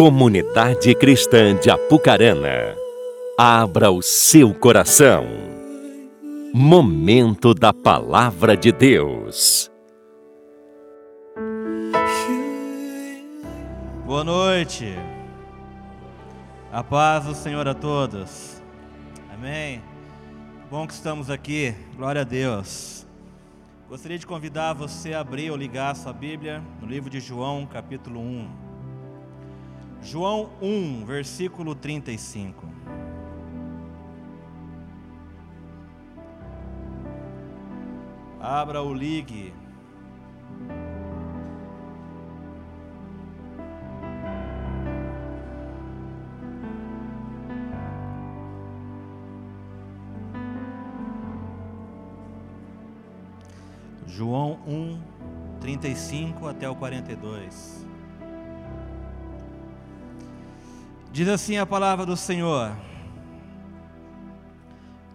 Comunidade Cristã de Apucarana, abra o seu coração. Momento da Palavra de Deus. Boa noite. A paz do Senhor a todos. Amém. Bom que estamos aqui. Glória a Deus. Gostaria de convidar você a abrir ou ligar a sua Bíblia no livro de João, capítulo 1. João 1, versículo 35. Abra o ligue. João 1, 35 até o 42. Diz assim a palavra do Senhor.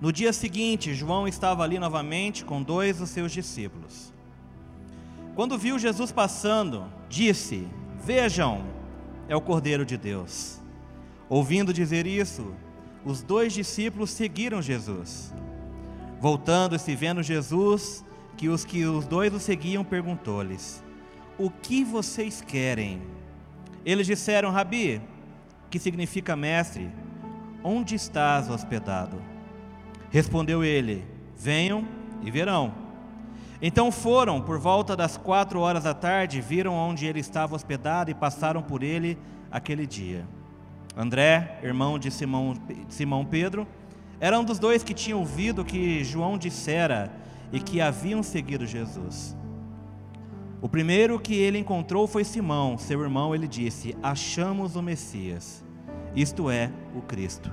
No dia seguinte, João estava ali novamente com dois dos seus discípulos. Quando viu Jesus passando, disse: Vejam, é o Cordeiro de Deus. Ouvindo dizer isso, os dois discípulos seguiram Jesus. Voltando-se vendo Jesus, que os que os dois o seguiam, perguntou-lhes: O que vocês querem? Eles disseram: Rabi, que significa mestre, onde estás hospedado? Respondeu ele: Venham e verão. Então foram, por volta das quatro horas da tarde, viram onde ele estava hospedado e passaram por ele aquele dia. André, irmão de Simão, Simão Pedro, era um dos dois que tinham ouvido que João dissera e que haviam seguido Jesus. O primeiro que ele encontrou foi Simão, seu irmão. Ele disse: Achamos o Messias, isto é, o Cristo.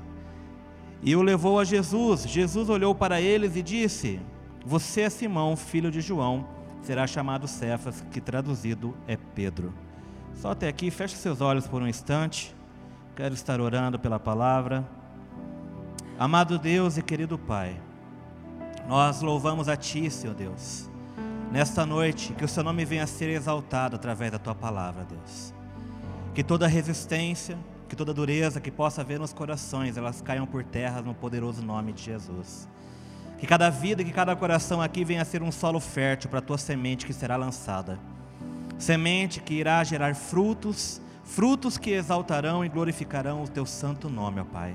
E o levou a Jesus. Jesus olhou para eles e disse: Você é Simão, filho de João, será chamado Cefas, que traduzido é Pedro. Só até aqui, feche seus olhos por um instante. Quero estar orando pela palavra. Amado Deus e querido Pai, nós louvamos a Ti, Senhor Deus, nesta noite, que o Seu nome venha a ser exaltado através da Tua palavra, Deus. Que toda resistência, que toda dureza que possa haver nos corações, elas caiam por terra no poderoso nome de Jesus. Que cada vida e que cada coração aqui venha a ser um solo fértil para a Tua semente que será lançada. Semente que irá gerar frutos, frutos que exaltarão e glorificarão o Teu santo nome, ó Pai.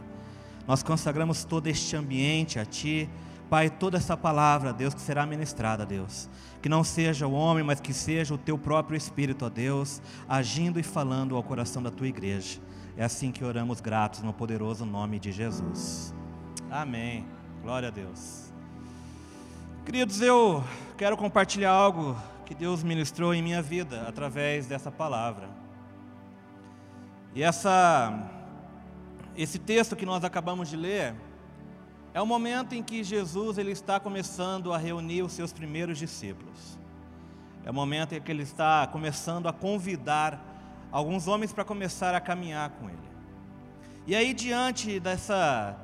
Nós consagramos todo este ambiente a Ti, Pai, toda essa palavra, Deus, que será ministrada, Deus, que não seja o homem, mas que seja o teu próprio Espírito, ó Deus, agindo e falando ao coração da tua igreja. É assim que oramos gratos no poderoso nome de Jesus. Amém. Glória a Deus. Queridos, eu quero compartilhar algo que Deus ministrou em minha vida através dessa palavra. E essa esse texto que nós acabamos de ler, é o momento em que Jesus ele está começando a reunir os seus primeiros discípulos. É o momento em que ele está começando a convidar alguns homens para começar a caminhar com ele. E aí, diante dessa,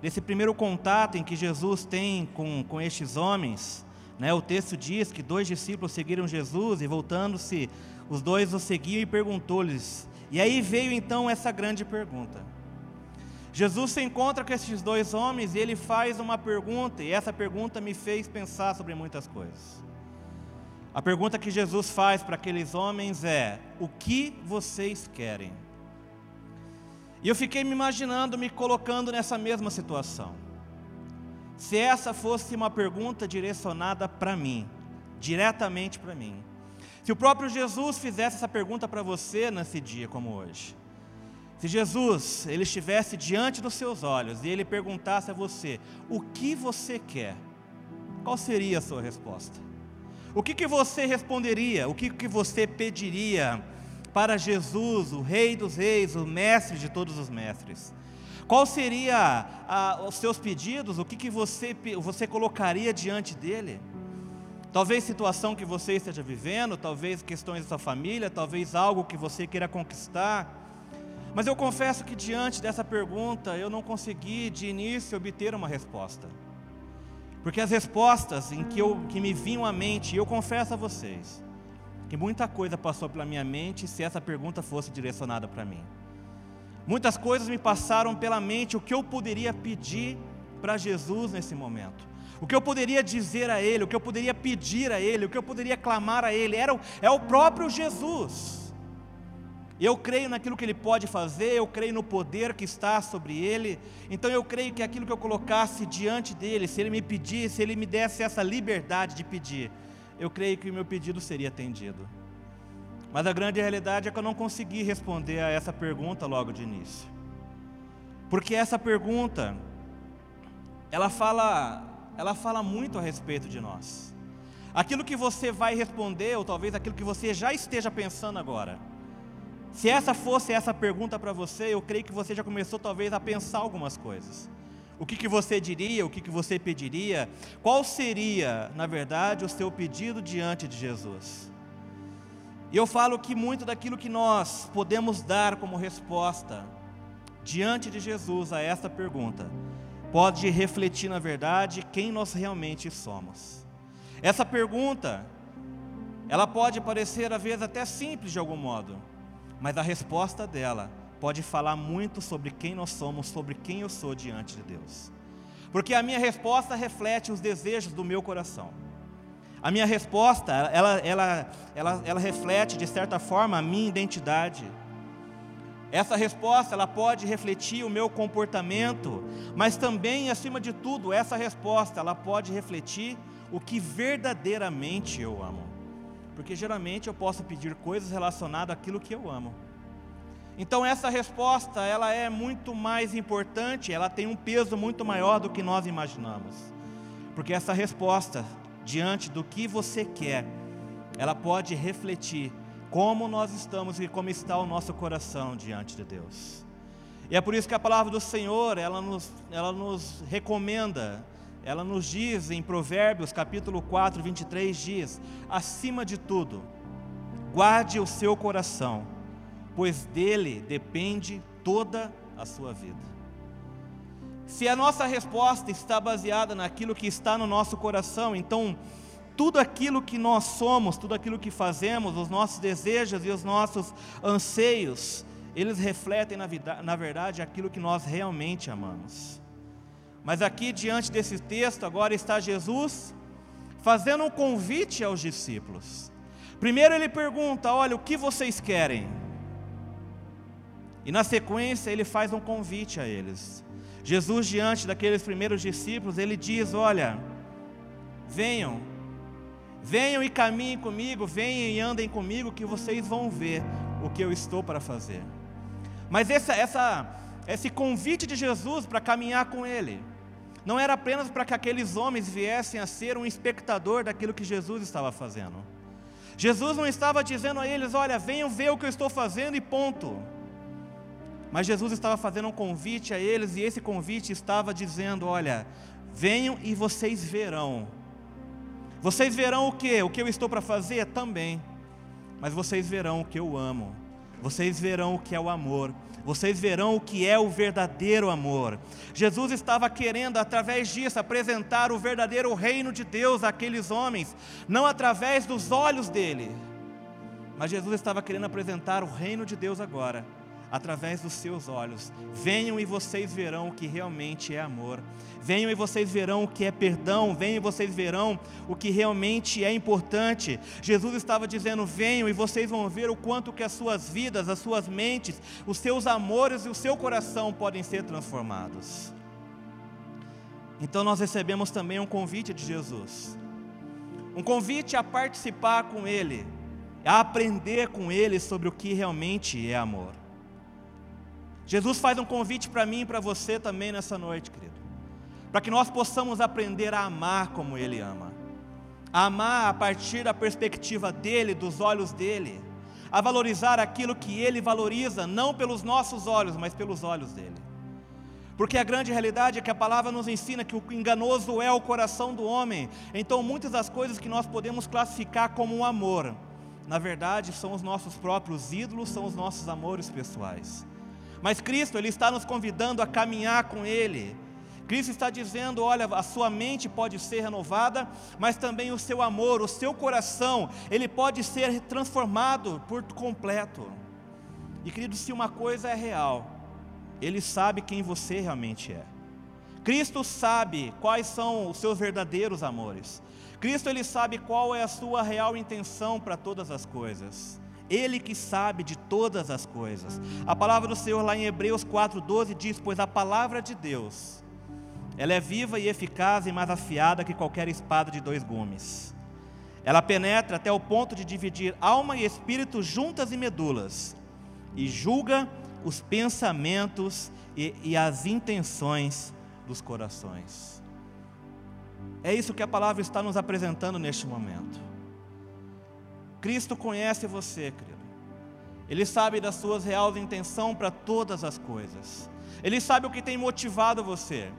desse primeiro contato em que Jesus tem com, com estes homens, né, o texto diz que dois discípulos seguiram Jesus e, voltando-se, os dois o seguiam e perguntou-lhes. E aí veio então essa grande pergunta: Jesus se encontra com esses dois homens e ele faz uma pergunta, e essa pergunta me fez pensar sobre muitas coisas. A pergunta que Jesus faz para aqueles homens é: O que vocês querem? E eu fiquei me imaginando, me colocando nessa mesma situação. Se essa fosse uma pergunta direcionada para mim, diretamente para mim. Se o próprio Jesus fizesse essa pergunta para você nesse dia como hoje. Se Jesus ele estivesse diante dos seus olhos e ele perguntasse a você: "O que você quer?", qual seria a sua resposta? O que, que você responderia? O que, que você pediria para Jesus, o Rei dos Reis, o Mestre de todos os mestres? Qual seria a, os seus pedidos? O que, que você, você colocaria diante dele? Talvez situação que você esteja vivendo, talvez questões da sua família, talvez algo que você queira conquistar. Mas eu confesso que diante dessa pergunta eu não consegui de início obter uma resposta. Porque as respostas em que, eu, que me vinham à mente, eu confesso a vocês, que muita coisa passou pela minha mente se essa pergunta fosse direcionada para mim. Muitas coisas me passaram pela mente o que eu poderia pedir para Jesus nesse momento. O que eu poderia dizer a Ele, o que eu poderia pedir a Ele, o que eu poderia clamar a Ele, era é o próprio Jesus. Eu creio naquilo que Ele pode fazer, eu creio no poder que está sobre Ele, então eu creio que aquilo que eu colocasse diante dEle, se Ele me pedisse, se Ele me desse essa liberdade de pedir, eu creio que o meu pedido seria atendido. Mas a grande realidade é que eu não consegui responder a essa pergunta logo de início. Porque essa pergunta, ela fala, ela fala muito a respeito de nós. Aquilo que você vai responder, ou talvez aquilo que você já esteja pensando agora. Se essa fosse essa pergunta para você, eu creio que você já começou talvez a pensar algumas coisas. O que, que você diria, o que, que você pediria? Qual seria, na verdade, o seu pedido diante de Jesus? E eu falo que muito daquilo que nós podemos dar como resposta diante de Jesus a esta pergunta pode refletir, na verdade, quem nós realmente somos. Essa pergunta, ela pode parecer às vezes até simples de algum modo, mas a resposta dela pode falar muito sobre quem nós somos, sobre quem eu sou diante de Deus. Porque a minha resposta reflete os desejos do meu coração. A minha resposta, ela, ela, ela, ela reflete de certa forma a minha identidade. Essa resposta ela pode refletir o meu comportamento, mas também, acima de tudo, essa resposta ela pode refletir o que verdadeiramente eu amo. Porque geralmente eu posso pedir coisas relacionadas àquilo que eu amo. Então essa resposta ela é muito mais importante, ela tem um peso muito maior do que nós imaginamos. Porque essa resposta diante do que você quer, ela pode refletir como nós estamos e como está o nosso coração diante de Deus. E é por isso que a palavra do Senhor, ela nos, ela nos recomenda, ela nos diz em Provérbios capítulo 4, 23, diz: acima de tudo, guarde o seu coração, pois dele depende toda a sua vida. Se a nossa resposta está baseada naquilo que está no nosso coração, então tudo aquilo que nós somos, tudo aquilo que fazemos, os nossos desejos e os nossos anseios, eles refletem na, verdade aquilo que nós realmente amamos. Mas aqui diante desse texto, agora está Jesus fazendo um convite aos discípulos. Primeiro ele pergunta: Olha, o que vocês querem? E na sequência ele faz um convite a eles. Jesus, diante daqueles primeiros discípulos, ele diz: Olha, venham, venham e caminhem comigo, venham e andem comigo, que vocês vão ver o que eu estou para fazer. Mas essa, essa, esse convite de Jesus para caminhar com Ele, não era apenas para que aqueles homens viessem a ser um espectador daquilo que Jesus estava fazendo. Jesus não estava dizendo a eles: Olha, venham ver o que eu estou fazendo e ponto. Mas Jesus estava fazendo um convite a eles e esse convite estava dizendo: Olha, venham e vocês verão. Vocês verão o que? O que eu estou para fazer também. Mas vocês verão o que eu amo. Vocês verão o que é o amor. Vocês verão o que é o verdadeiro amor. Jesus estava querendo, através disso, apresentar o verdadeiro reino de Deus àqueles homens, não através dos olhos dele, mas Jesus estava querendo apresentar o reino de Deus agora através dos seus olhos. Venham e vocês verão o que realmente é amor. Venham e vocês verão o que é perdão. Venham e vocês verão o que realmente é importante. Jesus estava dizendo: venham e vocês vão ver o quanto que as suas vidas, as suas mentes, os seus amores e o seu coração podem ser transformados. Então nós recebemos também um convite de Jesus. Um convite a participar com Ele, a aprender com Ele sobre o que realmente é amor. Jesus faz um convite para mim e para você também nessa noite, querido, para que nós possamos aprender a amar como Ele ama, a amar a partir da perspectiva dEle, dos olhos dEle, a valorizar aquilo que Ele valoriza, não pelos nossos olhos, mas pelos olhos dEle. Porque a grande realidade é que a palavra nos ensina que o enganoso é o coração do homem. Então, muitas das coisas que nós podemos classificar como um amor, na verdade, são os nossos próprios ídolos, são os nossos amores pessoais. Mas Cristo, Ele está nos convidando a caminhar com Ele. Cristo está dizendo: olha, a sua mente pode ser renovada, mas também o seu amor, o seu coração, ele pode ser transformado por completo. E querido, se uma coisa é real, Ele sabe quem você realmente é. Cristo sabe quais são os seus verdadeiros amores. Cristo ele sabe qual é a sua real intenção para todas as coisas. Ele que sabe de todas as coisas. A palavra do Senhor lá em Hebreus 4:12 diz: "Pois a palavra de Deus, ela é viva e eficaz e mais afiada que qualquer espada de dois gumes. Ela penetra até o ponto de dividir alma e espírito juntas e medulas e julga os pensamentos e, e as intenções dos corações. É isso que a palavra está nos apresentando neste momento. Cristo conhece você, querido. Ele sabe das suas reais intenções para todas as coisas. Ele sabe o que tem motivado você.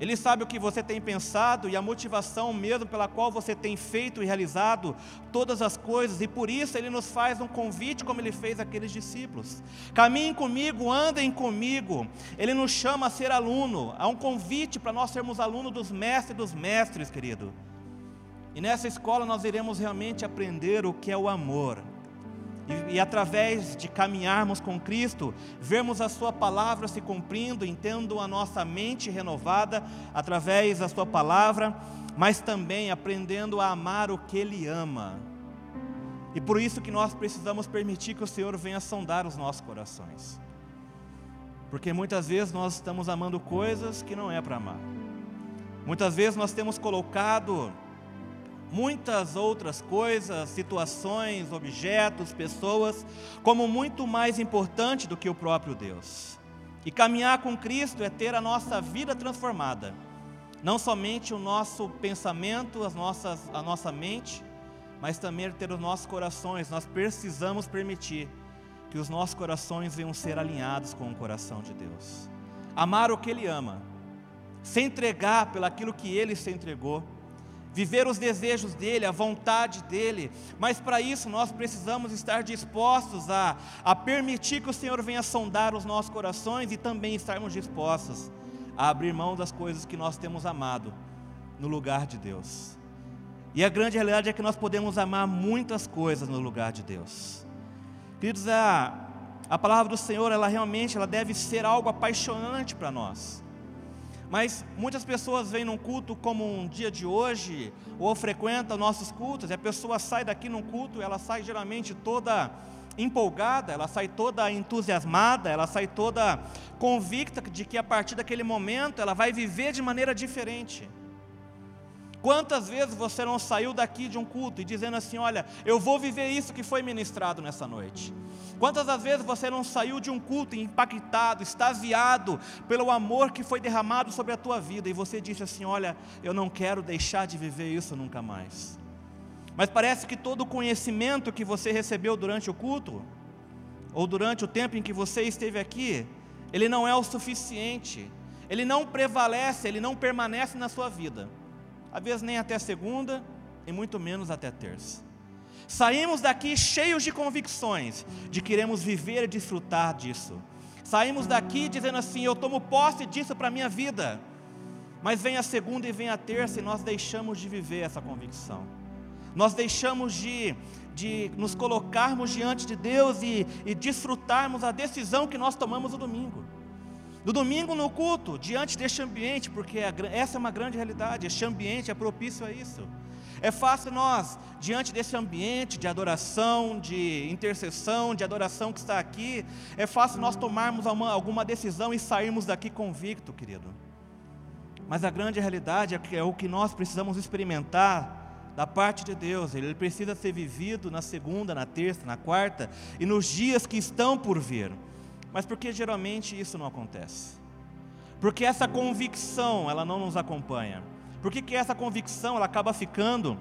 Ele sabe o que você tem pensado e a motivação mesmo pela qual você tem feito e realizado todas as coisas, e por isso ele nos faz um convite, como ele fez aqueles discípulos: caminhem comigo, andem comigo. Ele nos chama a ser aluno, há um convite para nós sermos alunos dos mestres dos mestres, querido. E nessa escola nós iremos realmente aprender o que é o amor e, e, através de caminharmos com Cristo, vermos a Sua palavra se cumprindo, entendo a nossa mente renovada através da Sua palavra, mas também aprendendo a amar o que Ele ama. E por isso que nós precisamos permitir que o Senhor venha sondar os nossos corações. Porque muitas vezes nós estamos amando coisas que não é para amar. Muitas vezes nós temos colocado muitas outras coisas, situações, objetos, pessoas, como muito mais importante do que o próprio Deus. E caminhar com Cristo é ter a nossa vida transformada, não somente o nosso pensamento, as nossas, a nossa mente, mas também ter os nossos corações. Nós precisamos permitir que os nossos corações venham ser alinhados com o coração de Deus. Amar o que Ele ama, se entregar pelo aquilo que Ele se entregou viver os desejos dele, a vontade dele, mas para isso nós precisamos estar dispostos a, a permitir que o Senhor venha sondar os nossos corações e também estarmos dispostos a abrir mão das coisas que nós temos amado no lugar de Deus. E a grande realidade é que nós podemos amar muitas coisas no lugar de Deus. Queridos, a, a palavra do Senhor, ela realmente ela deve ser algo apaixonante para nós. Mas muitas pessoas vêm num culto como um dia de hoje, ou frequentam nossos cultos, e a pessoa sai daqui num culto, ela sai geralmente toda empolgada, ela sai toda entusiasmada, ela sai toda convicta de que a partir daquele momento ela vai viver de maneira diferente. Quantas vezes você não saiu daqui de um culto e dizendo assim: Olha, eu vou viver isso que foi ministrado nessa noite? Quantas das vezes você não saiu de um culto impactado, extasiado pelo amor que foi derramado sobre a tua vida e você disse assim: Olha, eu não quero deixar de viver isso nunca mais. Mas parece que todo o conhecimento que você recebeu durante o culto, ou durante o tempo em que você esteve aqui, ele não é o suficiente, ele não prevalece, ele não permanece na sua vida às vezes nem até segunda, e muito menos até terça. Saímos daqui cheios de convicções de que queremos viver e desfrutar disso. Saímos daqui dizendo assim: eu tomo posse disso para a minha vida. Mas vem a segunda e vem a terça e nós deixamos de viver essa convicção. Nós deixamos de, de nos colocarmos diante de Deus e, e desfrutarmos a decisão que nós tomamos no domingo. No domingo no culto, diante deste ambiente, porque essa é uma grande realidade, este ambiente é propício a isso. É fácil nós, diante desse ambiente de adoração, de intercessão, de adoração que está aqui, é fácil nós tomarmos uma, alguma decisão e sairmos daqui convicto, querido. Mas a grande realidade é, é o que nós precisamos experimentar da parte de Deus. Ele precisa ser vivido na segunda, na terça, na quarta e nos dias que estão por vir. Mas por que geralmente isso não acontece? Porque essa convicção, ela não nos acompanha. Por que, que essa convicção, ela acaba ficando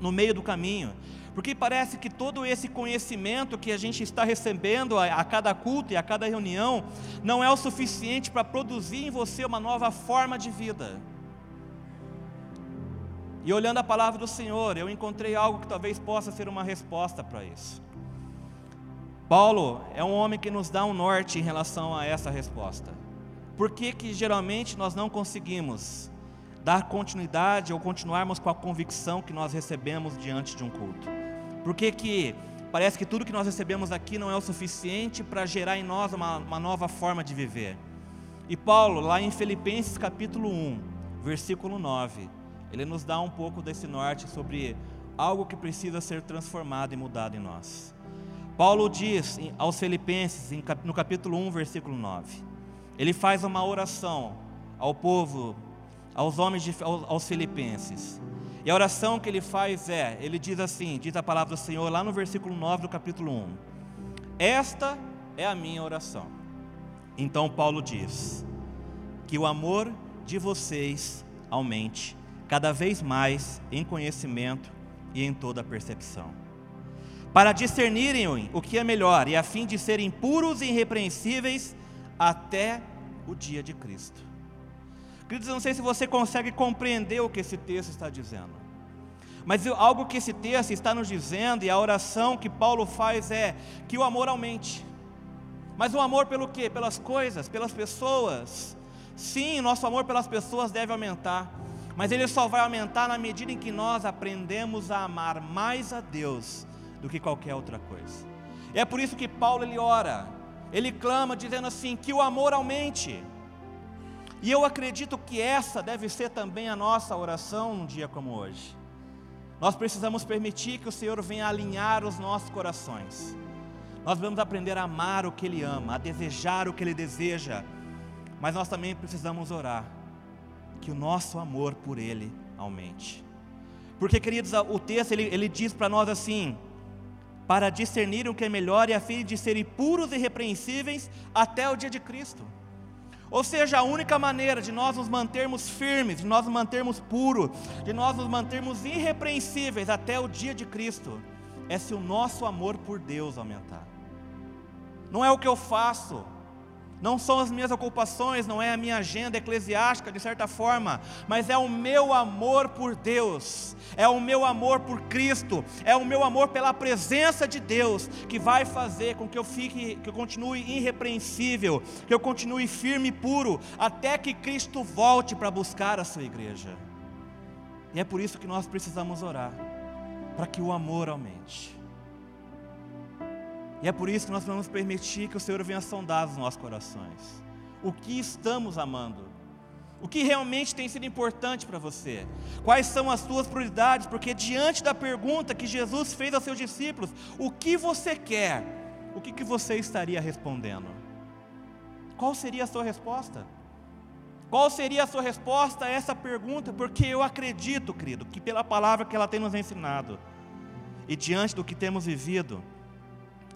no meio do caminho? Porque parece que todo esse conhecimento que a gente está recebendo a, a cada culto e a cada reunião não é o suficiente para produzir em você uma nova forma de vida. E olhando a palavra do Senhor, eu encontrei algo que talvez possa ser uma resposta para isso. Paulo é um homem que nos dá um norte em relação a essa resposta. Por que, que geralmente nós não conseguimos dar continuidade ou continuarmos com a convicção que nós recebemos diante de um culto? Por que, que parece que tudo que nós recebemos aqui não é o suficiente para gerar em nós uma, uma nova forma de viver. E Paulo, lá em Filipenses capítulo 1, versículo 9, ele nos dá um pouco desse norte sobre algo que precisa ser transformado e mudado em nós. Paulo diz aos Filipenses, no capítulo 1, versículo 9, ele faz uma oração ao povo, aos homens, de, aos Filipenses. E a oração que ele faz é: ele diz assim, diz a palavra do Senhor lá no versículo 9 do capítulo 1. Esta é a minha oração. Então Paulo diz: que o amor de vocês aumente cada vez mais em conhecimento e em toda percepção, para discernirem o que é melhor e a fim de serem puros e irrepreensíveis até o dia de Cristo. Queridos, eu não sei se você consegue compreender o que esse texto está dizendo. Mas algo que esse texto está nos dizendo, e a oração que Paulo faz é que o amor aumente. Mas o amor pelo quê? Pelas coisas, pelas pessoas. Sim, nosso amor pelas pessoas deve aumentar. Mas ele só vai aumentar na medida em que nós aprendemos a amar mais a Deus do que qualquer outra coisa. E é por isso que Paulo ele ora, ele clama dizendo assim: que o amor aumente. E eu acredito que essa deve ser também a nossa oração num dia como hoje. Nós precisamos permitir que o Senhor venha alinhar os nossos corações. Nós vamos aprender a amar o que Ele ama, a desejar o que Ele deseja, mas nós também precisamos orar que o nosso amor por Ele aumente. Porque, queridos, o texto ele, ele diz para nós assim: para discernir o que é melhor e a fim de serem puros e irrepreensíveis até o dia de Cristo. Ou seja, a única maneira de nós nos mantermos firmes, de nós nos mantermos puros, de nós nos mantermos irrepreensíveis até o dia de Cristo, é se o nosso amor por Deus aumentar. Não é o que eu faço, não são as minhas ocupações, não é a minha agenda eclesiástica de certa forma, mas é o meu amor por Deus, é o meu amor por Cristo, é o meu amor pela presença de Deus que vai fazer com que eu fique, que eu continue irrepreensível, que eu continue firme e puro até que Cristo volte para buscar a sua igreja. E é por isso que nós precisamos orar, para que o amor aumente. E é por isso que nós vamos permitir que o Senhor venha sondar os nossos corações. O que estamos amando? O que realmente tem sido importante para você? Quais são as suas prioridades? Porque diante da pergunta que Jesus fez aos seus discípulos, o que você quer? O que, que você estaria respondendo? Qual seria a sua resposta? Qual seria a sua resposta a essa pergunta? Porque eu acredito, querido, que pela palavra que ela tem nos ensinado, e diante do que temos vivido,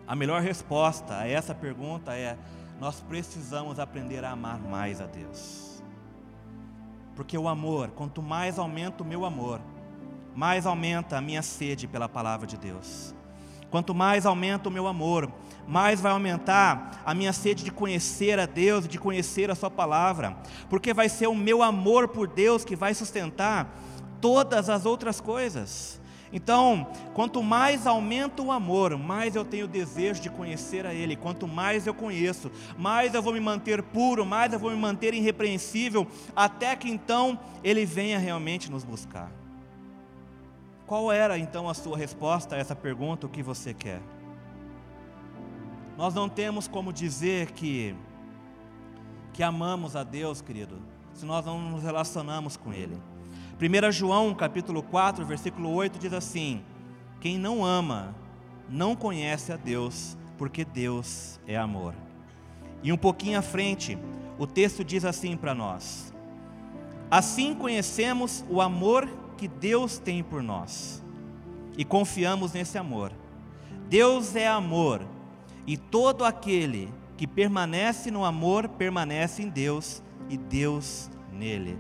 a melhor resposta a essa pergunta é: nós precisamos aprender a amar mais a Deus. Porque o amor, quanto mais aumenta o meu amor, mais aumenta a minha sede pela palavra de Deus. Quanto mais aumenta o meu amor, mais vai aumentar a minha sede de conhecer a Deus, de conhecer a Sua palavra, porque vai ser o meu amor por Deus que vai sustentar todas as outras coisas. Então, quanto mais aumenta o amor, mais eu tenho desejo de conhecer a Ele. Quanto mais eu conheço, mais eu vou me manter puro, mais eu vou me manter irrepreensível, até que então Ele venha realmente nos buscar. Qual era então a sua resposta a essa pergunta? O que você quer? Nós não temos como dizer que que amamos a Deus, querido, se nós não nos relacionamos com Ele. 1 João capítulo 4, versículo 8 diz assim: Quem não ama, não conhece a Deus, porque Deus é amor. E um pouquinho à frente, o texto diz assim para nós: Assim conhecemos o amor que Deus tem por nós e confiamos nesse amor. Deus é amor, e todo aquele que permanece no amor permanece em Deus e Deus nele.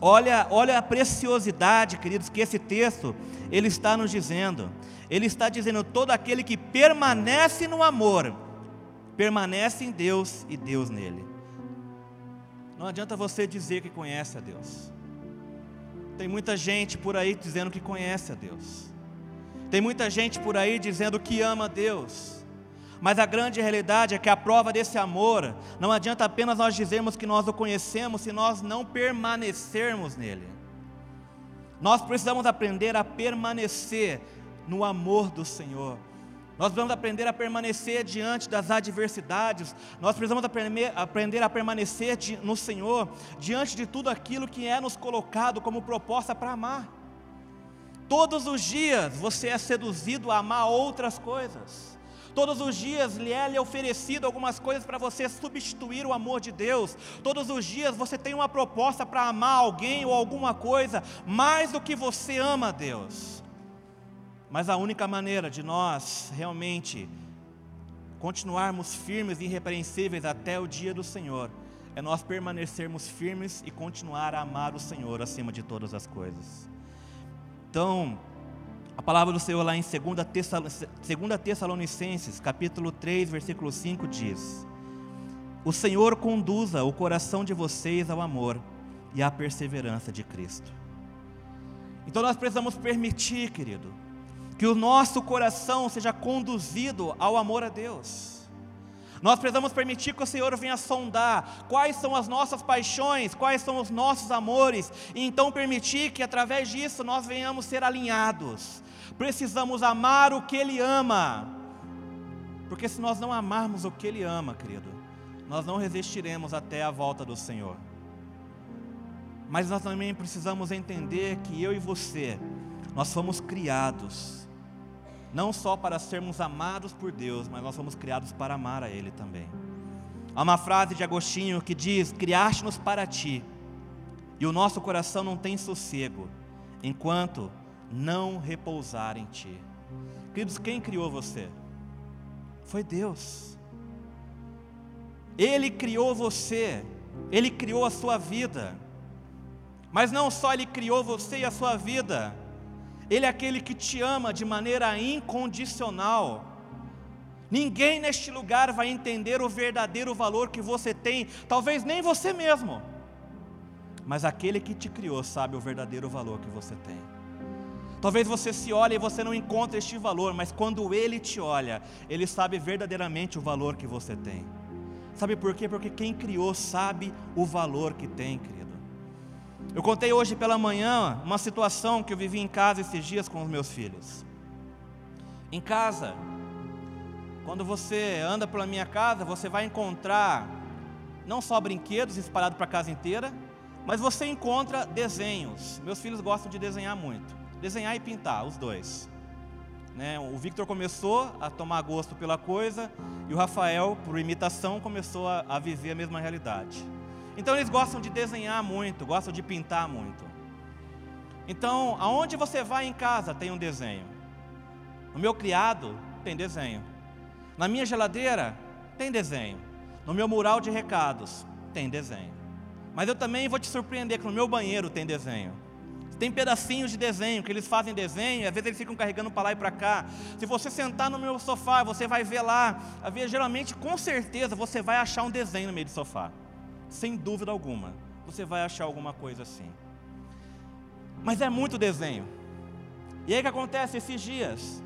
Olha, olha a preciosidade, queridos, que esse texto ele está nos dizendo. Ele está dizendo todo aquele que permanece no amor, permanece em Deus e Deus nele. Não adianta você dizer que conhece a Deus. Tem muita gente por aí dizendo que conhece a Deus. Tem muita gente por aí dizendo que ama a Deus. Mas a grande realidade é que a prova desse amor não adianta apenas nós dizermos que nós o conhecemos se nós não permanecermos nele. Nós precisamos aprender a permanecer no amor do Senhor. Nós precisamos aprender a permanecer diante das adversidades. Nós precisamos aprender a permanecer no Senhor, diante de tudo aquilo que é nos colocado como proposta para amar. Todos os dias você é seduzido a amar outras coisas. Todos os dias lhe é oferecido algumas coisas para você substituir o amor de Deus. Todos os dias você tem uma proposta para amar alguém ou alguma coisa mais do que você ama a Deus. Mas a única maneira de nós realmente continuarmos firmes e irrepreensíveis até o dia do Senhor é nós permanecermos firmes e continuar a amar o Senhor acima de todas as coisas. Então, a palavra do Senhor lá em 2 Tessalonicenses, capítulo 3, versículo 5 diz: O Senhor conduza o coração de vocês ao amor e à perseverança de Cristo. Então nós precisamos permitir, querido, que o nosso coração seja conduzido ao amor a Deus. Nós precisamos permitir que o Senhor venha sondar quais são as nossas paixões, quais são os nossos amores, e então permitir que através disso nós venhamos ser alinhados. Precisamos amar o que Ele ama, porque se nós não amarmos o que Ele ama, querido, nós não resistiremos até a volta do Senhor. Mas nós também precisamos entender que eu e você, nós fomos criados não só para sermos amados por Deus, mas nós somos criados para amar a Ele também. Há uma frase de Agostinho que diz: Criaste-nos para ti, e o nosso coração não tem sossego, enquanto não repousar em ti. Queridos, quem criou você? Foi Deus. Ele criou você, Ele criou a sua vida. Mas não só Ele criou você e a sua vida, ele é aquele que te ama de maneira incondicional. Ninguém neste lugar vai entender o verdadeiro valor que você tem, talvez nem você mesmo. Mas aquele que te criou sabe o verdadeiro valor que você tem. Talvez você se olhe e você não encontre este valor, mas quando ele te olha, ele sabe verdadeiramente o valor que você tem. Sabe por quê? Porque quem criou sabe o valor que tem, querido. Eu contei hoje pela manhã uma situação que eu vivi em casa esses dias com os meus filhos. Em casa, quando você anda pela minha casa, você vai encontrar não só brinquedos espalhados para a casa inteira, mas você encontra desenhos. Meus filhos gostam de desenhar muito. Desenhar e pintar, os dois. Né? O Victor começou a tomar gosto pela coisa e o Rafael, por imitação, começou a, a viver a mesma realidade. Então eles gostam de desenhar muito, gostam de pintar muito. Então, aonde você vai em casa tem um desenho. No meu criado tem desenho. Na minha geladeira tem desenho. No meu mural de recados tem desenho. Mas eu também vou te surpreender que no meu banheiro tem desenho. Tem pedacinhos de desenho, que eles fazem desenho, e às vezes eles ficam carregando para lá e para cá. Se você sentar no meu sofá, você vai ver lá, geralmente, com certeza, você vai achar um desenho no meio do sofá sem dúvida alguma, você vai achar alguma coisa assim. Mas é muito desenho. E aí o que acontece esses dias?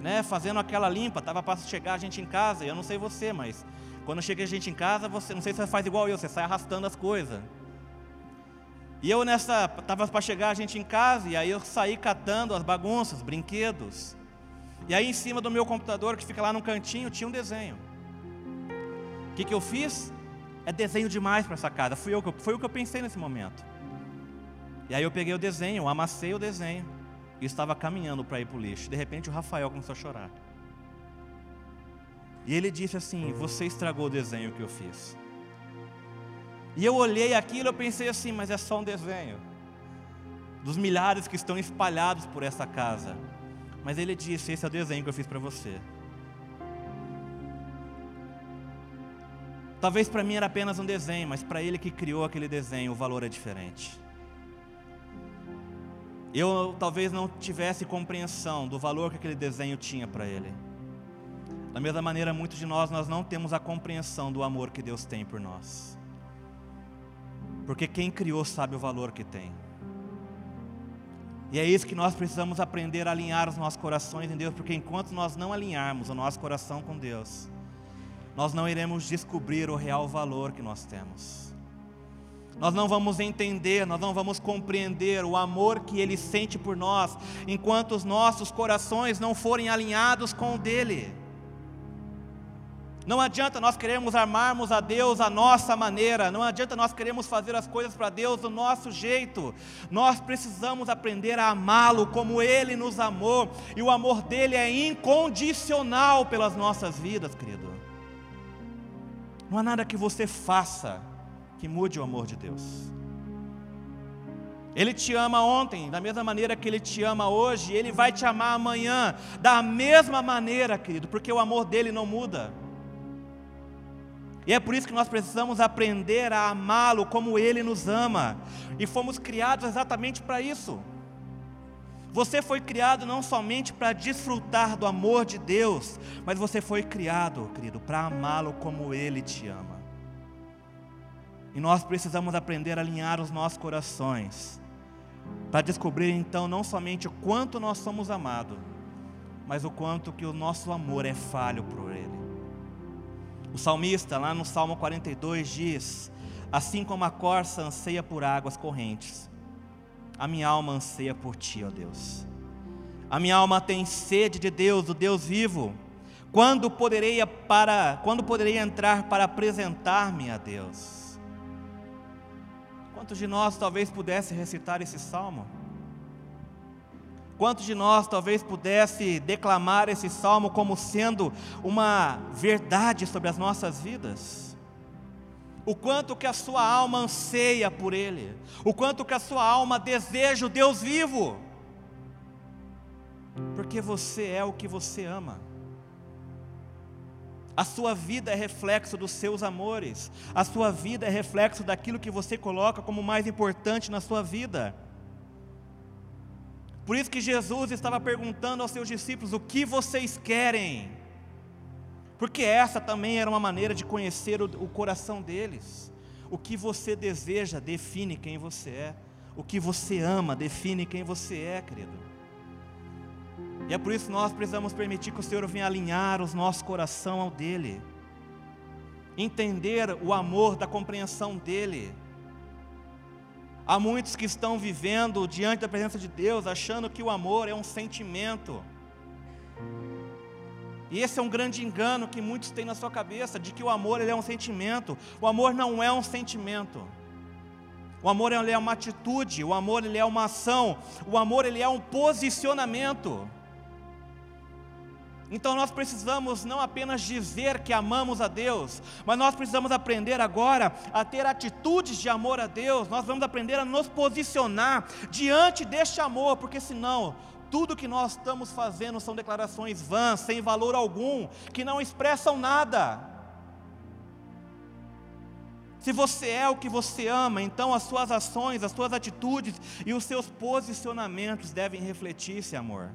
Né, fazendo aquela limpa, estava para chegar a gente em casa, eu não sei você, mas quando chega a gente em casa, você não sei se você faz igual eu, você sai arrastando as coisas. E eu nessa, estava para chegar a gente em casa, e aí eu saí catando as bagunças, brinquedos. E aí em cima do meu computador, que fica lá no cantinho, tinha um desenho. O que, que eu fiz? É desenho demais para essa casa. Fui eu, foi o que eu pensei nesse momento. E aí eu peguei o desenho, amassei o desenho e estava caminhando para ir para o lixo. De repente o Rafael começou a chorar. E ele disse assim: Você estragou o desenho que eu fiz. E eu olhei aquilo e pensei assim: Mas é só um desenho. Dos milhares que estão espalhados por essa casa. Mas ele disse: Esse é o desenho que eu fiz para você. Talvez para mim era apenas um desenho, mas para ele que criou aquele desenho, o valor é diferente. Eu talvez não tivesse compreensão do valor que aquele desenho tinha para ele. Da mesma maneira, muitos de nós nós não temos a compreensão do amor que Deus tem por nós. Porque quem criou sabe o valor que tem. E é isso que nós precisamos aprender a alinhar os nossos corações em Deus, porque enquanto nós não alinharmos o nosso coração com Deus, nós não iremos descobrir o real valor que nós temos. Nós não vamos entender, nós não vamos compreender o amor que Ele sente por nós, enquanto os nossos corações não forem alinhados com o dele. Não adianta nós queremos amarmos a Deus a nossa maneira, não adianta nós queremos fazer as coisas para Deus do nosso jeito. Nós precisamos aprender a amá-lo como Ele nos amou, e o amor dele é incondicional pelas nossas vidas, querido. Não há nada que você faça que mude o amor de Deus. Ele te ama ontem, da mesma maneira que Ele te ama hoje, Ele vai te amar amanhã, da mesma maneira, querido, porque o amor dele não muda. E é por isso que nós precisamos aprender a amá-lo como Ele nos ama. E fomos criados exatamente para isso. Você foi criado não somente para desfrutar do amor de Deus, mas você foi criado, querido, para amá-lo como Ele te ama. E nós precisamos aprender a alinhar os nossos corações, para descobrir então não somente o quanto nós somos amados, mas o quanto que o nosso amor é falho por Ele. O salmista, lá no Salmo 42, diz: Assim como a corça anseia por águas correntes, a minha alma anseia por ti, ó Deus. A minha alma tem sede de Deus, do Deus vivo. Quando poderei para, quando poderei entrar para apresentar-me a Deus? Quantos de nós talvez pudesse recitar esse salmo? Quantos de nós talvez pudesse declamar esse salmo como sendo uma verdade sobre as nossas vidas? O quanto que a sua alma anseia por Ele, o quanto que a sua alma deseja o Deus vivo, porque você é o que você ama. A sua vida é reflexo dos seus amores, a sua vida é reflexo daquilo que você coloca como mais importante na sua vida. Por isso que Jesus estava perguntando aos seus discípulos: o que vocês querem? Porque essa também era uma maneira de conhecer o, o coração deles. O que você deseja define quem você é. O que você ama define quem você é, querido. E é por isso que nós precisamos permitir que o Senhor venha alinhar os nossos coração ao dele. Entender o amor da compreensão dele Há muitos que estão vivendo diante da presença de Deus, achando que o amor é um sentimento. E esse é um grande engano que muitos têm na sua cabeça, de que o amor ele é um sentimento. O amor não é um sentimento. O amor ele é uma atitude, o amor ele é uma ação, o amor ele é um posicionamento. Então nós precisamos não apenas dizer que amamos a Deus, mas nós precisamos aprender agora a ter atitudes de amor a Deus, nós vamos aprender a nos posicionar diante deste amor, porque senão tudo que nós estamos fazendo são declarações vãs, sem valor algum, que não expressam nada. Se você é o que você ama, então as suas ações, as suas atitudes e os seus posicionamentos devem refletir esse amor.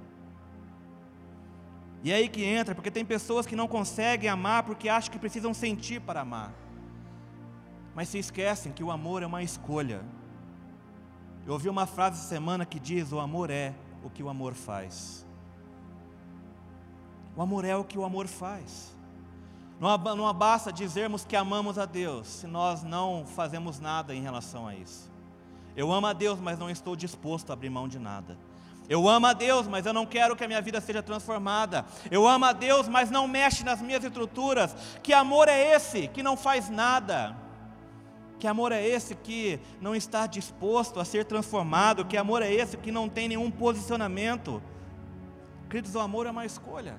E é aí que entra, porque tem pessoas que não conseguem amar porque acham que precisam sentir para amar. Mas se esquecem que o amor é uma escolha. Eu ouvi uma frase essa semana que diz: O amor é o que o amor faz. O amor é o que o amor faz. Não, basta dizermos que amamos a Deus se nós não fazemos nada em relação a isso. Eu amo a Deus, mas não estou disposto a abrir mão de nada. Eu amo a Deus, mas eu não quero que a minha vida seja transformada. Eu amo a Deus, mas não mexe nas minhas estruturas. Que amor é esse que não faz nada? Que amor é esse que não está disposto a ser transformado? Que amor é esse que não tem nenhum posicionamento? Queridos, o amor é uma escolha.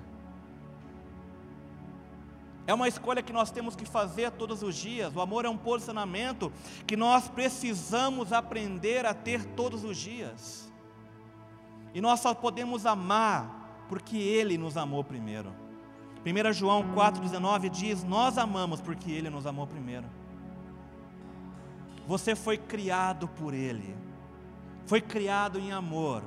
É uma escolha que nós temos que fazer todos os dias. O amor é um posicionamento que nós precisamos aprender a ter todos os dias. E nós só podemos amar porque Ele nos amou primeiro. 1 João 4,19 diz: Nós amamos porque Ele nos amou primeiro. Você foi criado por Ele, foi criado em amor.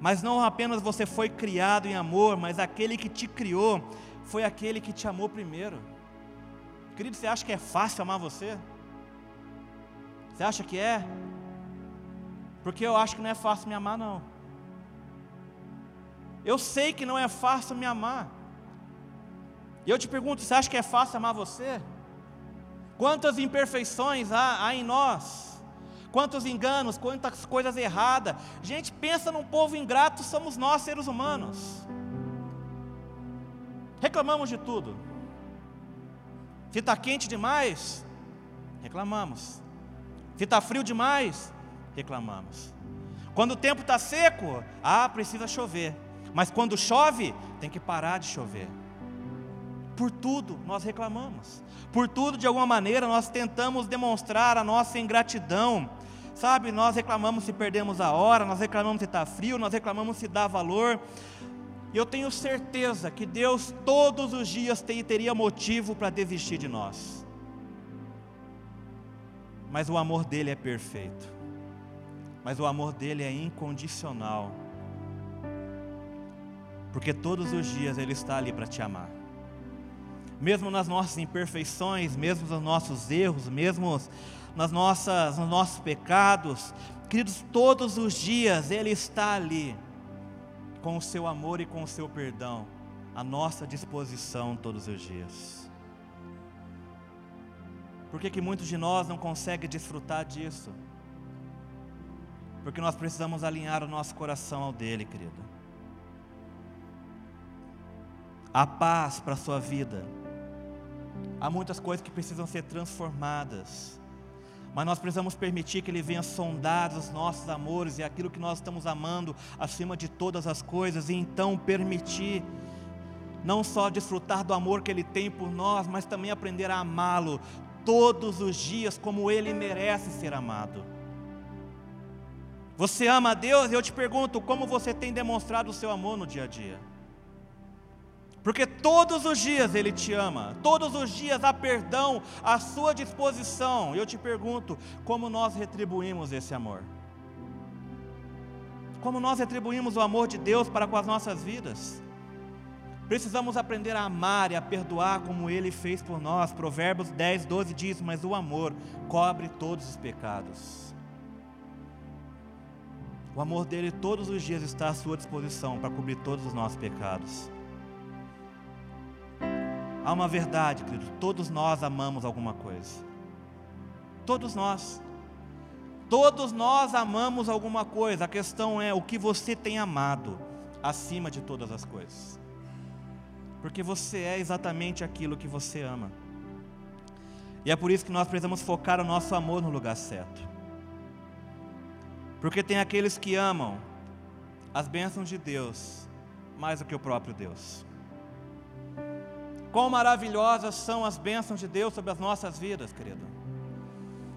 Mas não apenas você foi criado em amor, mas aquele que te criou foi aquele que te amou primeiro. Querido, você acha que é fácil amar você? Você acha que é? Porque eu acho que não é fácil me amar, não. Eu sei que não é fácil me amar. E eu te pergunto: você acha que é fácil amar você? Quantas imperfeições há, há em nós, quantos enganos, quantas coisas erradas. Gente, pensa num povo ingrato, somos nós, seres humanos. Reclamamos de tudo. Se está quente demais, reclamamos. Se está frio demais, reclamamos. Quando o tempo está seco, ah, precisa chover. Mas quando chove, tem que parar de chover. Por tudo nós reclamamos. Por tudo, de alguma maneira, nós tentamos demonstrar a nossa ingratidão. Sabe, nós reclamamos se perdemos a hora, nós reclamamos se está frio, nós reclamamos se dá valor. E eu tenho certeza que Deus todos os dias teria motivo para desistir de nós. Mas o amor dele é perfeito. Mas o amor dele é incondicional. Porque todos os dias ele está ali para te amar. Mesmo nas nossas imperfeições, mesmo nos nossos erros, mesmo nas nossas, nos nossos pecados, queridos, todos os dias ele está ali com o seu amor e com o seu perdão à nossa disposição todos os dias. Por que, que muitos de nós não conseguem desfrutar disso? Porque nós precisamos alinhar o nosso coração ao dele, querido. A paz para a sua vida. Há muitas coisas que precisam ser transformadas mas nós precisamos permitir que Ele venha sondar os nossos amores e aquilo que nós estamos amando acima de todas as coisas, e então permitir, não só desfrutar do amor que Ele tem por nós, mas também aprender a amá-lo todos os dias como Ele merece ser amado. Você ama a Deus? Eu te pergunto, como você tem demonstrado o seu amor no dia a dia? Porque todos os dias Ele te ama, todos os dias há perdão à sua disposição. E eu te pergunto, como nós retribuímos esse amor? Como nós retribuímos o amor de Deus para com as nossas vidas? Precisamos aprender a amar e a perdoar como Ele fez por nós. Provérbios 10, 12 diz: Mas o amor cobre todos os pecados. O amor dele todos os dias está à sua disposição para cobrir todos os nossos pecados. Há uma verdade, querido, todos nós amamos alguma coisa. Todos nós. Todos nós amamos alguma coisa. A questão é o que você tem amado acima de todas as coisas. Porque você é exatamente aquilo que você ama. E é por isso que nós precisamos focar o nosso amor no lugar certo. Porque tem aqueles que amam as bênçãos de Deus mais do que o próprio Deus. Quão maravilhosas são as bênçãos de Deus sobre as nossas vidas, querido.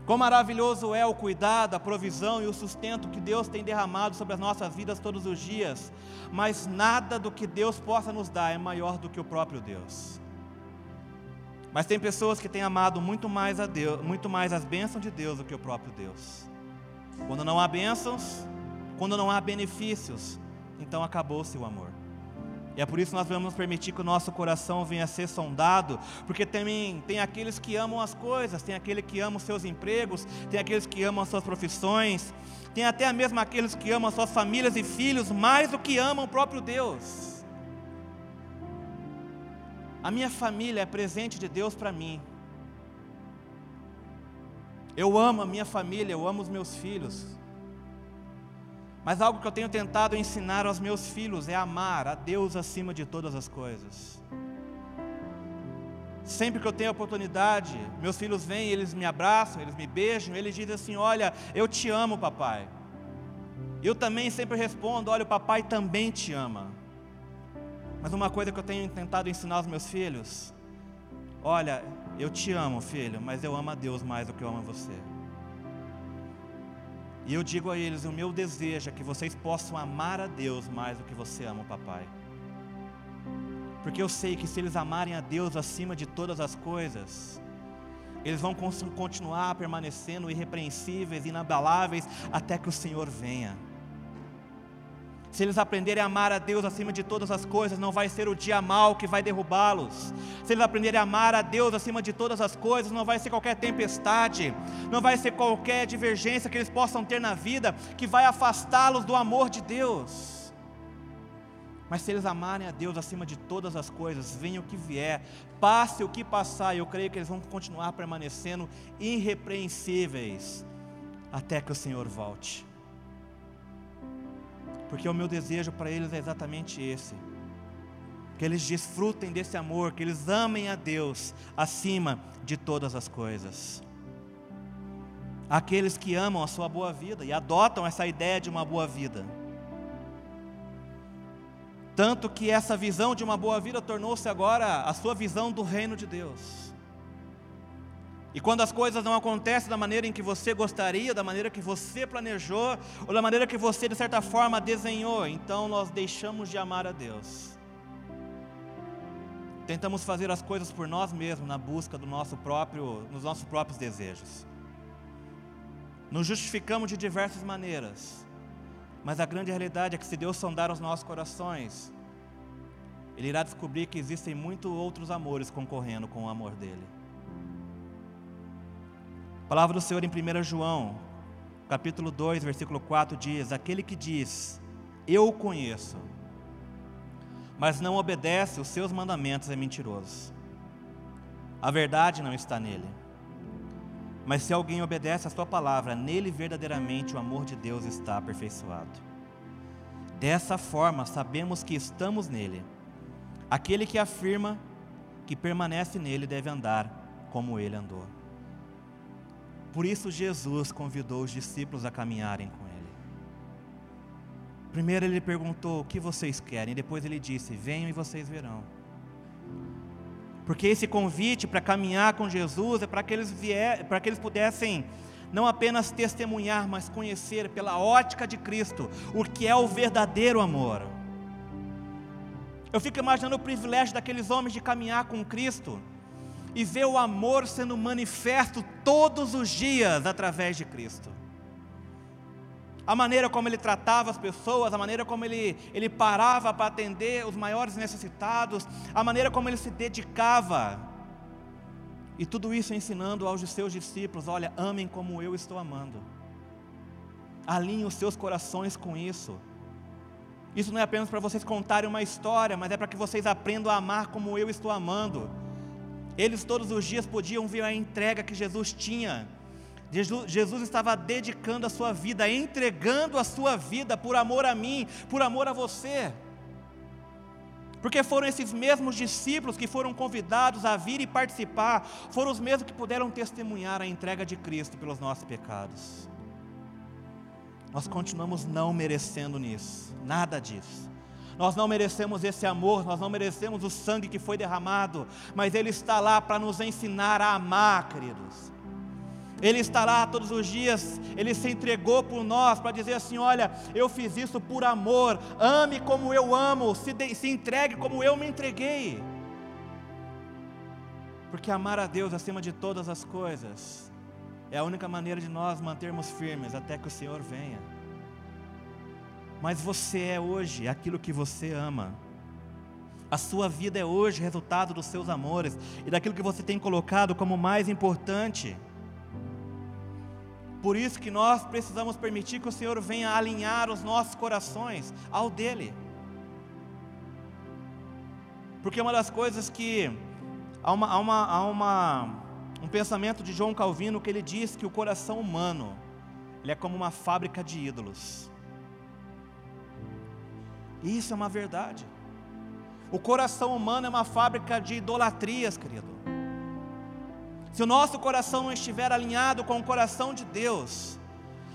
Quão maravilhoso é o cuidado, a provisão e o sustento que Deus tem derramado sobre as nossas vidas todos os dias. Mas nada do que Deus possa nos dar é maior do que o próprio Deus. Mas tem pessoas que têm amado muito mais a Deus, muito mais as bênçãos de Deus do que o próprio Deus. Quando não há bênçãos, quando não há benefícios, então acabou-se o amor. É por isso que nós vamos permitir que o nosso coração venha a ser sondado, porque também tem aqueles que amam as coisas, tem aquele que ama os seus empregos, tem aqueles que amam as suas profissões, tem até mesmo aqueles que amam as suas famílias e filhos mais do que amam o próprio Deus. A minha família é presente de Deus para mim. Eu amo a minha família, eu amo os meus filhos. Mas algo que eu tenho tentado ensinar aos meus filhos é amar a Deus acima de todas as coisas. Sempre que eu tenho oportunidade, meus filhos vêm, eles me abraçam, eles me beijam, eles dizem assim: Olha, eu te amo, papai. Eu também sempre respondo: Olha, o papai também te ama. Mas uma coisa que eu tenho tentado ensinar aos meus filhos: Olha, eu te amo, filho, mas eu amo a Deus mais do que eu amo você. E eu digo a eles: o meu desejo é que vocês possam amar a Deus mais do que você ama o papai. Porque eu sei que se eles amarem a Deus acima de todas as coisas, eles vão continuar permanecendo irrepreensíveis, inabaláveis, até que o Senhor venha se eles aprenderem a amar a Deus acima de todas as coisas, não vai ser o dia mal que vai derrubá-los. Se eles aprenderem a amar a Deus acima de todas as coisas, não vai ser qualquer tempestade, não vai ser qualquer divergência que eles possam ter na vida que vai afastá-los do amor de Deus. Mas se eles amarem a Deus acima de todas as coisas, venha o que vier, passe o que passar, eu creio que eles vão continuar permanecendo irrepreensíveis até que o Senhor volte. Porque o meu desejo para eles é exatamente esse: que eles desfrutem desse amor, que eles amem a Deus acima de todas as coisas. Aqueles que amam a sua boa vida e adotam essa ideia de uma boa vida tanto que essa visão de uma boa vida tornou-se agora a sua visão do reino de Deus. E quando as coisas não acontecem da maneira em que você gostaria, da maneira que você planejou, ou da maneira que você de certa forma desenhou, então nós deixamos de amar a Deus. Tentamos fazer as coisas por nós mesmos na busca do nosso próprio, nos nossos próprios desejos. Nos justificamos de diversas maneiras. Mas a grande realidade é que se Deus sondar os nossos corações, Ele irá descobrir que existem muitos outros amores concorrendo com o amor dele. Palavra do Senhor em 1 João, capítulo 2, versículo 4 diz: Aquele que diz, Eu o conheço, mas não obedece os seus mandamentos é mentiroso. A verdade não está nele. Mas se alguém obedece a sua palavra, nele verdadeiramente o amor de Deus está aperfeiçoado. Dessa forma, sabemos que estamos nele. Aquele que afirma que permanece nele deve andar como ele andou. Por isso, Jesus convidou os discípulos a caminharem com ele. Primeiro, ele perguntou: O que vocês querem? Depois, ele disse: Venham e vocês verão. Porque esse convite para caminhar com Jesus é para que eles vier, para que eles pudessem não apenas testemunhar, mas conhecer pela ótica de Cristo o que é o verdadeiro amor. Eu fico imaginando o privilégio daqueles homens de caminhar com Cristo e ver o amor sendo manifesto todos os dias através de Cristo a maneira como ele tratava as pessoas, a maneira como ele, ele parava para atender os maiores necessitados, a maneira como ele se dedicava. E tudo isso ensinando aos seus discípulos: olha, amem como eu estou amando. Alinhe os seus corações com isso. Isso não é apenas para vocês contarem uma história, mas é para que vocês aprendam a amar como eu estou amando. Eles todos os dias podiam ver a entrega que Jesus tinha Jesus estava dedicando a sua vida, entregando a sua vida por amor a mim, por amor a você. Porque foram esses mesmos discípulos que foram convidados a vir e participar, foram os mesmos que puderam testemunhar a entrega de Cristo pelos nossos pecados. Nós continuamos não merecendo nisso, nada disso. Nós não merecemos esse amor, nós não merecemos o sangue que foi derramado, mas Ele está lá para nos ensinar a amar, queridos. Ele está lá todos os dias, Ele se entregou por nós para dizer assim: olha, eu fiz isso por amor, ame como eu amo, se, de, se entregue como eu me entreguei. Porque amar a Deus acima de todas as coisas é a única maneira de nós mantermos firmes até que o Senhor venha. Mas você é hoje aquilo que você ama. A sua vida é hoje resultado dos seus amores e daquilo que você tem colocado como mais importante. Por isso que nós precisamos permitir que o Senhor venha alinhar os nossos corações ao dele. Porque uma das coisas que há, uma, há, uma, há uma, um pensamento de João Calvino que ele diz que o coração humano ele é como uma fábrica de ídolos. Isso é uma verdade. O coração humano é uma fábrica de idolatrias, querido. Se o nosso coração não estiver alinhado com o coração de Deus,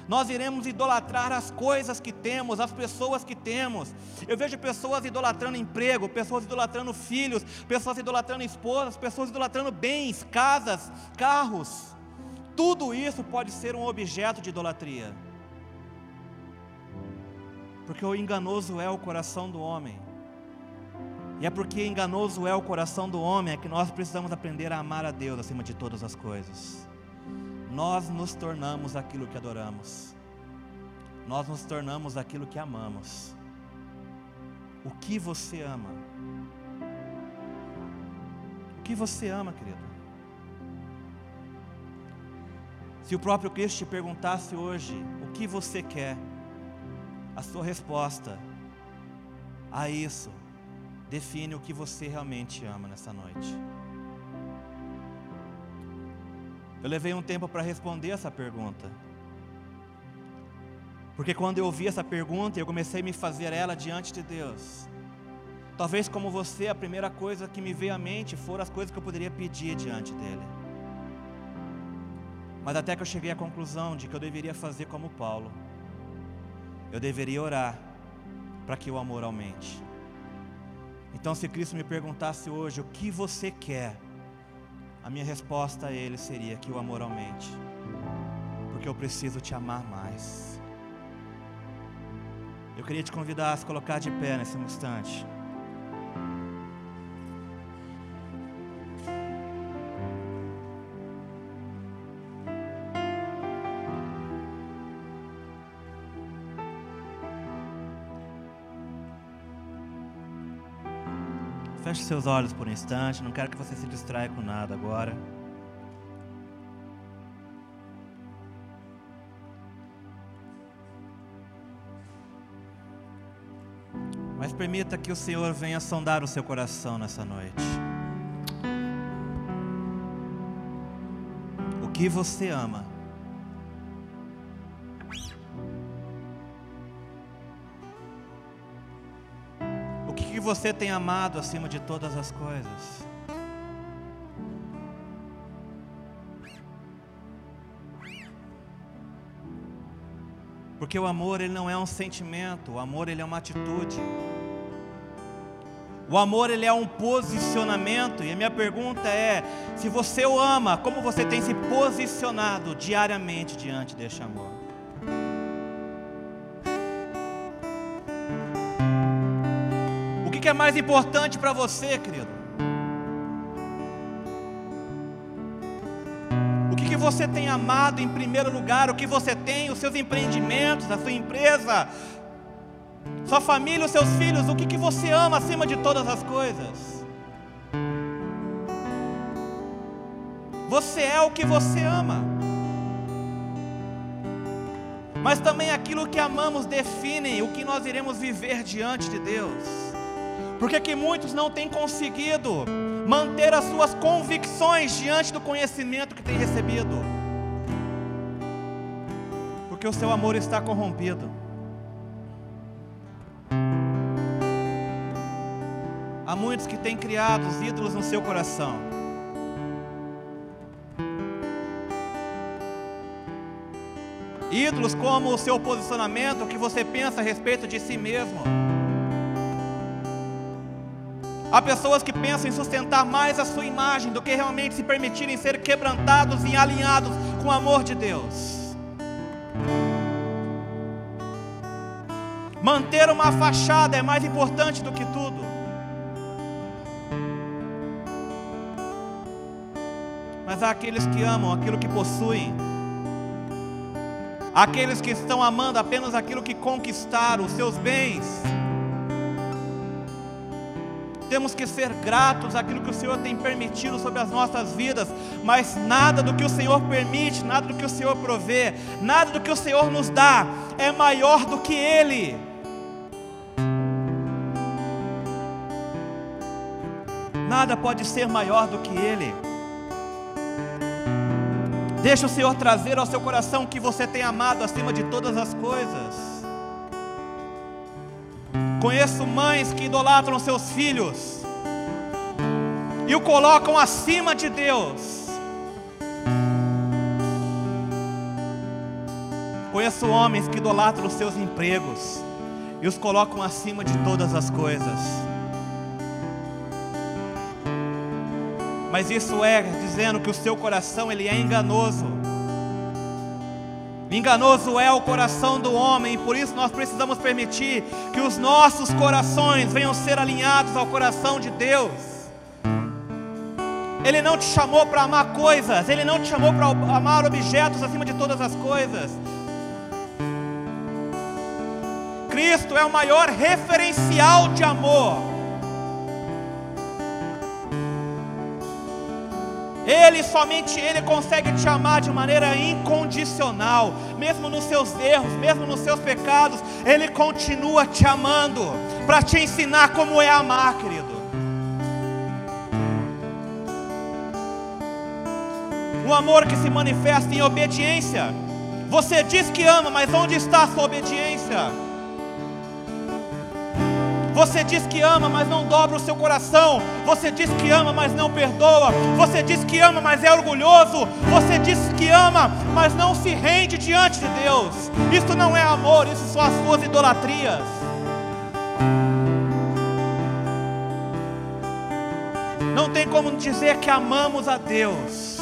nós iremos idolatrar as coisas que temos, as pessoas que temos. Eu vejo pessoas idolatrando emprego, pessoas idolatrando filhos, pessoas idolatrando esposas, pessoas idolatrando bens, casas, carros. Tudo isso pode ser um objeto de idolatria. Porque o enganoso é o coração do homem. E é porque enganoso é o coração do homem é que nós precisamos aprender a amar a Deus acima de todas as coisas. Nós nos tornamos aquilo que adoramos. Nós nos tornamos aquilo que amamos. O que você ama? O que você ama, querido? Se o próprio Cristo te perguntasse hoje o que você quer, a sua resposta a isso, define o que você realmente ama nessa noite. Eu levei um tempo para responder essa pergunta. Porque quando eu ouvi essa pergunta, eu comecei a me fazer ela diante de Deus. Talvez como você, a primeira coisa que me veio à mente foram as coisas que eu poderia pedir diante dele. Mas até que eu cheguei à conclusão de que eu deveria fazer como Paulo. Eu deveria orar para que o amor aumente. Então, se Cristo me perguntasse hoje o que você quer, a minha resposta a Ele seria que o amor aumente, porque eu preciso te amar mais. Eu queria te convidar a se colocar de pé nesse instante. Feche seus olhos por um instante, não quero que você se distraia com nada agora. Mas permita que o Senhor venha sondar o seu coração nessa noite. O que você ama? Você tem amado acima de todas as coisas? Porque o amor ele não é um sentimento, o amor ele é uma atitude. O amor ele é um posicionamento e a minha pergunta é: se você o ama, como você tem se posicionado diariamente diante deste amor? Que é mais importante para você, querido? O que que você tem amado em primeiro lugar? O que você tem, os seus empreendimentos, a sua empresa, sua família, os seus filhos, o que, que você ama acima de todas as coisas? Você é o que você ama. Mas também aquilo que amamos define o que nós iremos viver diante de Deus. Porque que muitos não têm conseguido manter as suas convicções diante do conhecimento que têm recebido. Porque o seu amor está corrompido. Há muitos que têm criado os ídolos no seu coração. Ídolos como o seu posicionamento, o que você pensa a respeito de si mesmo. Há pessoas que pensam em sustentar mais a sua imagem do que realmente se permitirem ser quebrantados e alinhados com o amor de Deus. Manter uma fachada é mais importante do que tudo. Mas há aqueles que amam aquilo que possuem, aqueles que estão amando apenas aquilo que conquistaram, os seus bens. Temos que ser gratos àquilo que o Senhor tem permitido sobre as nossas vidas, mas nada do que o Senhor permite, nada do que o Senhor provê, nada do que o Senhor nos dá é maior do que Ele. Nada pode ser maior do que Ele. Deixa o Senhor trazer ao seu coração o que você tem amado acima de todas as coisas. Conheço mães que idolatram seus filhos e o colocam acima de Deus. Conheço homens que idolatram seus empregos e os colocam acima de todas as coisas. Mas isso é dizendo que o seu coração ele é enganoso. Enganoso é o coração do homem, e por isso nós precisamos permitir que os nossos corações venham ser alinhados ao coração de Deus. Ele não te chamou para amar coisas, ele não te chamou para amar objetos acima de todas as coisas. Cristo é o maior referencial de amor. Ele, somente Ele consegue te amar de maneira incondicional, mesmo nos seus erros, mesmo nos seus pecados, Ele continua te amando, para te ensinar como é amar, querido. Um amor que se manifesta em obediência. Você diz que ama, mas onde está a sua obediência? Você diz que ama, mas não dobra o seu coração. Você diz que ama, mas não perdoa. Você diz que ama, mas é orgulhoso. Você diz que ama, mas não se rende diante de Deus. Isso não é amor, isso são as suas idolatrias. Não tem como dizer que amamos a Deus.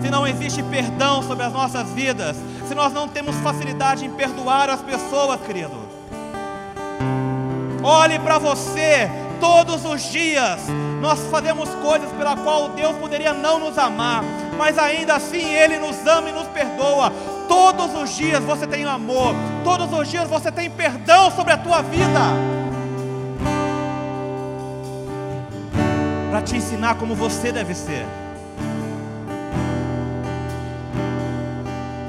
Se não existe perdão sobre as nossas vidas, se nós não temos facilidade em perdoar as pessoas, querido. Olhe para você todos os dias. Nós fazemos coisas pela qual Deus poderia não nos amar, mas ainda assim Ele nos ama e nos perdoa. Todos os dias você tem amor, todos os dias você tem perdão sobre a tua vida. Para te ensinar como você deve ser.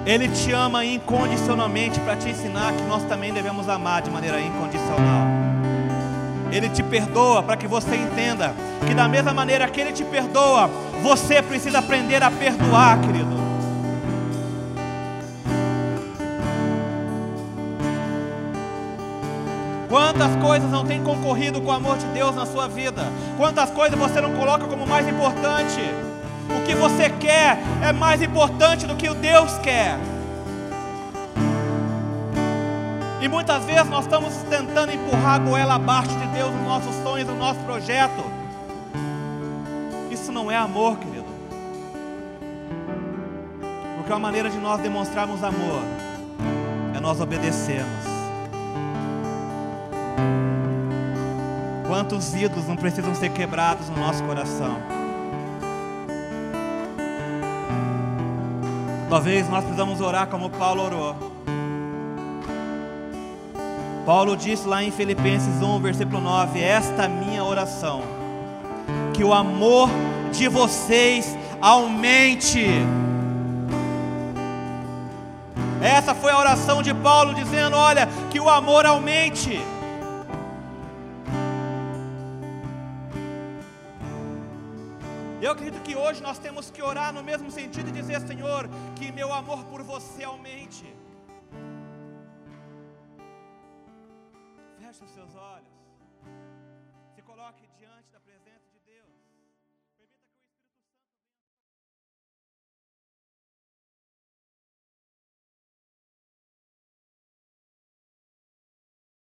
Ele te ama incondicionalmente para te ensinar que nós também devemos amar de maneira incondicional. Ele te perdoa para que você entenda que, da mesma maneira que Ele te perdoa, você precisa aprender a perdoar, querido. Quantas coisas não têm concorrido com o amor de Deus na sua vida? Quantas coisas você não coloca como mais importante? O que você quer é mais importante do que o Deus quer. E muitas vezes nós estamos tentando empurrar a goela abaixo de Deus nos nossos sonhos, no nosso projeto. Isso não é amor, querido. Porque a maneira de nós demonstrarmos amor é nós obedecermos. Quantos ídolos não precisam ser quebrados no nosso coração? Talvez nós precisamos orar como Paulo orou. Paulo disse lá em Filipenses 1, versículo 9: Esta minha oração, que o amor de vocês aumente. Essa foi a oração de Paulo dizendo: Olha, que o amor aumente. Eu acredito que hoje nós temos que orar no mesmo sentido e dizer: Senhor, que meu amor por você aumente. Os seus olhos.